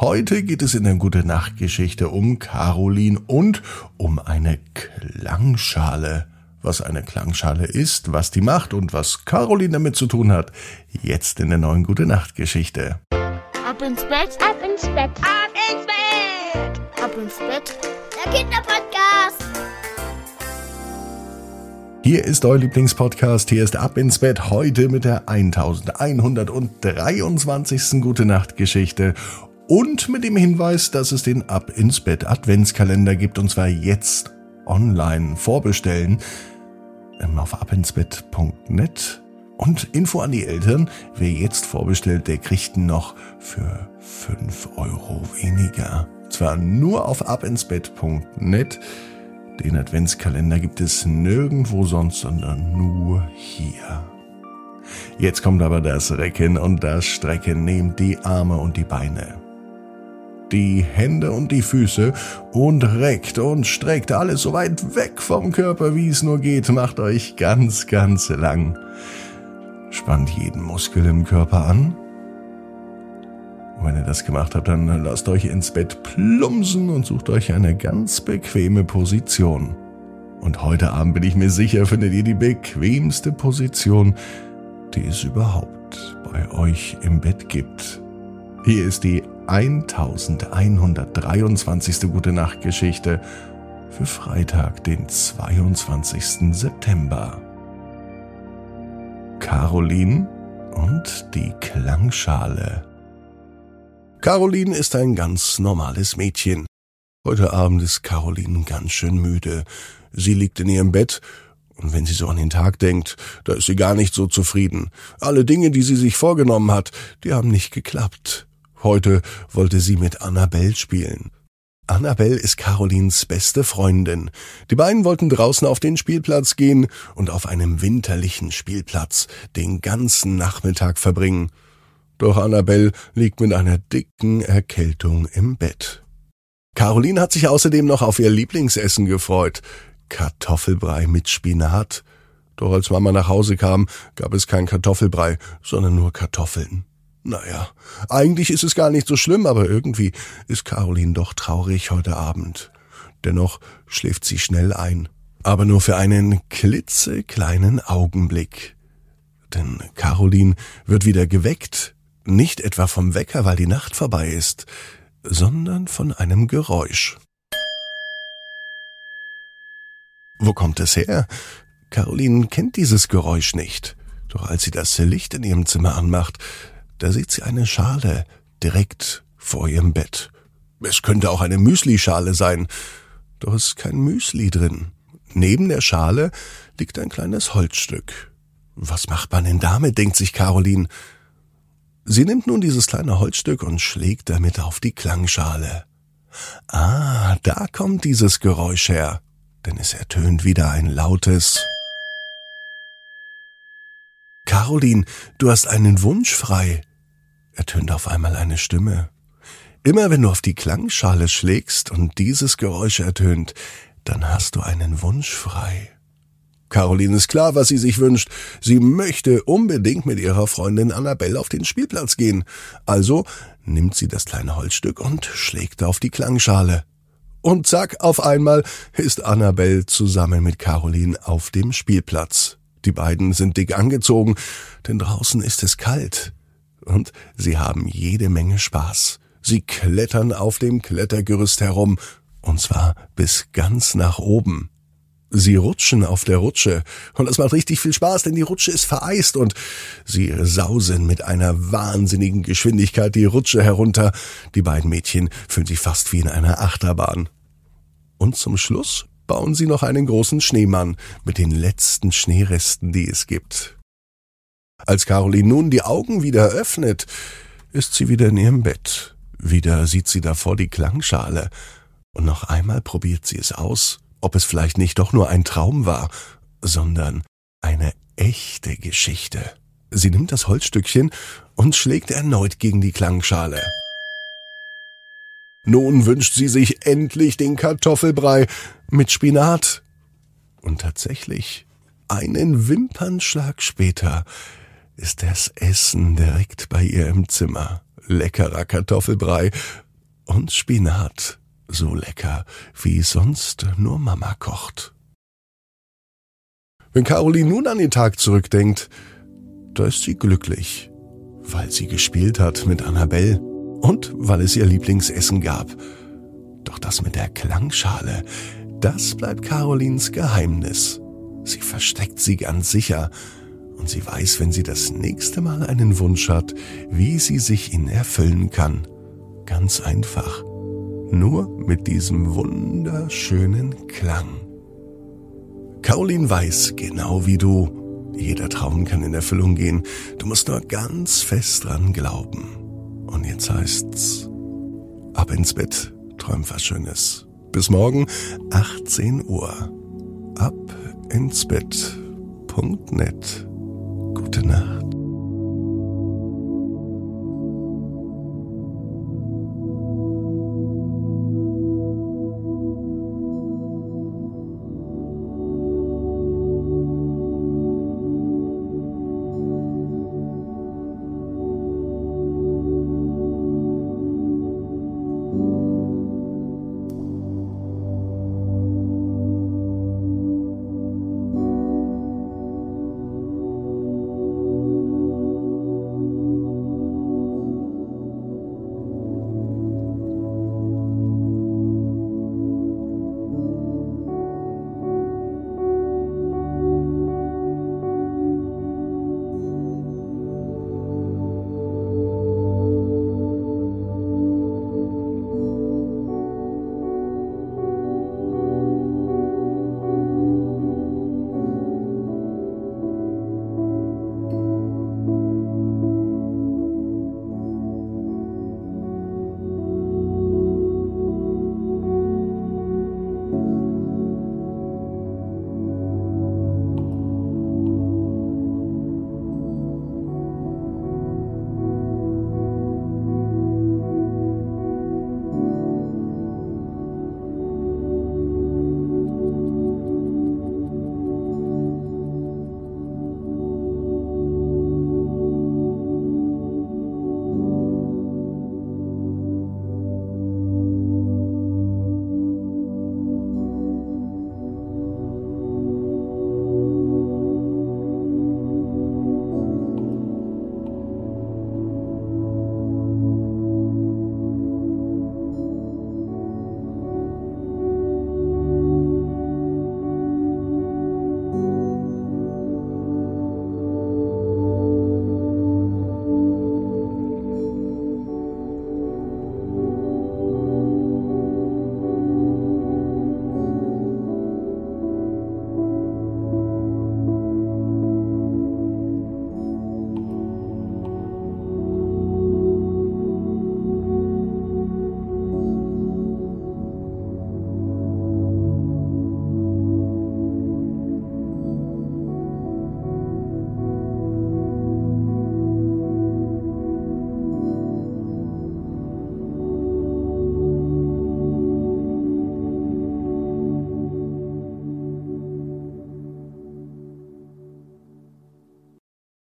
Heute geht es in der Gute Nacht Geschichte um Caroline und um eine Klangschale. Was eine Klangschale ist, was die macht und was Caroline damit zu tun hat, jetzt in der neuen Gute Nacht Geschichte. Ab ins Bett, ab ins Bett, ab ins Bett, ab ins Bett. Der Kinderpodcast. Hier ist euer Lieblingspodcast. Hier ist Ab ins Bett heute mit der 1123. Gute Nacht Geschichte und mit dem Hinweis, dass es den Ab ins Bett Adventskalender gibt und zwar jetzt online vorbestellen ähm, auf abinsbett.net und Info an die Eltern, wer jetzt vorbestellt, der kriegt noch für 5 Euro weniger. Zwar nur auf abinsbett.net den Adventskalender gibt es nirgendwo sonst, sondern nur hier. Jetzt kommt aber das Recken und das Strecken. Nehmt die Arme und die Beine, die Hände und die Füße und reckt und streckt alles so weit weg vom Körper, wie es nur geht. Macht euch ganz, ganz lang. Spannt jeden Muskel im Körper an und wenn ihr das gemacht habt, dann lasst euch ins Bett plumpsen und sucht euch eine ganz bequeme Position. Und heute Abend bin ich mir sicher, findet ihr die bequemste Position, die es überhaupt bei euch im Bett gibt. Hier ist die 1123. Gute Nacht Geschichte für Freitag, den 22. September. Caroline und die Klangschale. Caroline ist ein ganz normales Mädchen. Heute Abend ist Caroline ganz schön müde. Sie liegt in ihrem Bett, und wenn sie so an den Tag denkt, da ist sie gar nicht so zufrieden. Alle Dinge, die sie sich vorgenommen hat, die haben nicht geklappt. Heute wollte sie mit Annabelle spielen. Annabelle ist Carolins beste Freundin. Die beiden wollten draußen auf den Spielplatz gehen und auf einem winterlichen Spielplatz den ganzen Nachmittag verbringen. Doch Annabelle liegt mit einer dicken Erkältung im Bett. Caroline hat sich außerdem noch auf ihr Lieblingsessen gefreut. Kartoffelbrei mit Spinat. Doch als Mama nach Hause kam, gab es kein Kartoffelbrei, sondern nur Kartoffeln. Naja, eigentlich ist es gar nicht so schlimm, aber irgendwie ist Caroline doch traurig heute Abend. Dennoch schläft sie schnell ein. Aber nur für einen klitzekleinen Augenblick. Denn Caroline wird wieder geweckt nicht etwa vom Wecker, weil die Nacht vorbei ist, sondern von einem Geräusch. Wo kommt es her? Caroline kennt dieses Geräusch nicht. Doch als sie das Licht in ihrem Zimmer anmacht, da sieht sie eine Schale direkt vor ihrem Bett. Es könnte auch eine Müslischale sein, doch ist kein Müsli drin. Neben der Schale liegt ein kleines Holzstück. Was macht man denn damit, denkt sich Caroline. Sie nimmt nun dieses kleine Holzstück und schlägt damit auf die Klangschale. Ah, da kommt dieses Geräusch her, denn es ertönt wieder ein lautes Caroline, du hast einen Wunsch frei, ertönt auf einmal eine Stimme. Immer wenn du auf die Klangschale schlägst und dieses Geräusch ertönt, dann hast du einen Wunsch frei. Caroline ist klar, was sie sich wünscht. Sie möchte unbedingt mit ihrer Freundin Annabelle auf den Spielplatz gehen. Also nimmt sie das kleine Holzstück und schlägt auf die Klangschale. Und zack, auf einmal ist Annabelle zusammen mit Caroline auf dem Spielplatz. Die beiden sind dick angezogen, denn draußen ist es kalt. Und sie haben jede Menge Spaß. Sie klettern auf dem Klettergerüst herum, und zwar bis ganz nach oben. Sie rutschen auf der Rutsche und es macht richtig viel Spaß, denn die Rutsche ist vereist und sie sausen mit einer wahnsinnigen Geschwindigkeit die Rutsche herunter. Die beiden Mädchen fühlen sich fast wie in einer Achterbahn. Und zum Schluss bauen sie noch einen großen Schneemann mit den letzten Schneeresten, die es gibt. Als Caroline nun die Augen wieder öffnet, ist sie wieder in ihrem Bett. Wieder sieht sie davor die Klangschale. Und noch einmal probiert sie es aus ob es vielleicht nicht doch nur ein Traum war, sondern eine echte Geschichte. Sie nimmt das Holzstückchen und schlägt erneut gegen die Klangschale. Nun wünscht sie sich endlich den Kartoffelbrei mit Spinat. Und tatsächlich, einen Wimpernschlag später ist das Essen direkt bei ihr im Zimmer. Leckerer Kartoffelbrei und Spinat, so lecker, wie sonst nur Mama kocht. Wenn Caroline nun an den Tag zurückdenkt, da ist sie glücklich, weil sie gespielt hat mit Annabelle und weil es ihr Lieblingsessen gab. Doch das mit der Klangschale, das bleibt Carolins Geheimnis. Sie versteckt sie ganz sicher und sie weiß, wenn sie das nächste Mal einen Wunsch hat, wie sie sich ihn erfüllen kann. Ganz einfach. Nur mit diesem wunderschönen Klang. Caroline weiß, genau wie du, jeder Traum kann in Erfüllung gehen. Du musst nur ganz fest dran glauben. Und jetzt heißt's, ab ins Bett, träum was Schönes. Bis morgen, 18 Uhr. Ab ins Bett.net. Gute Nacht.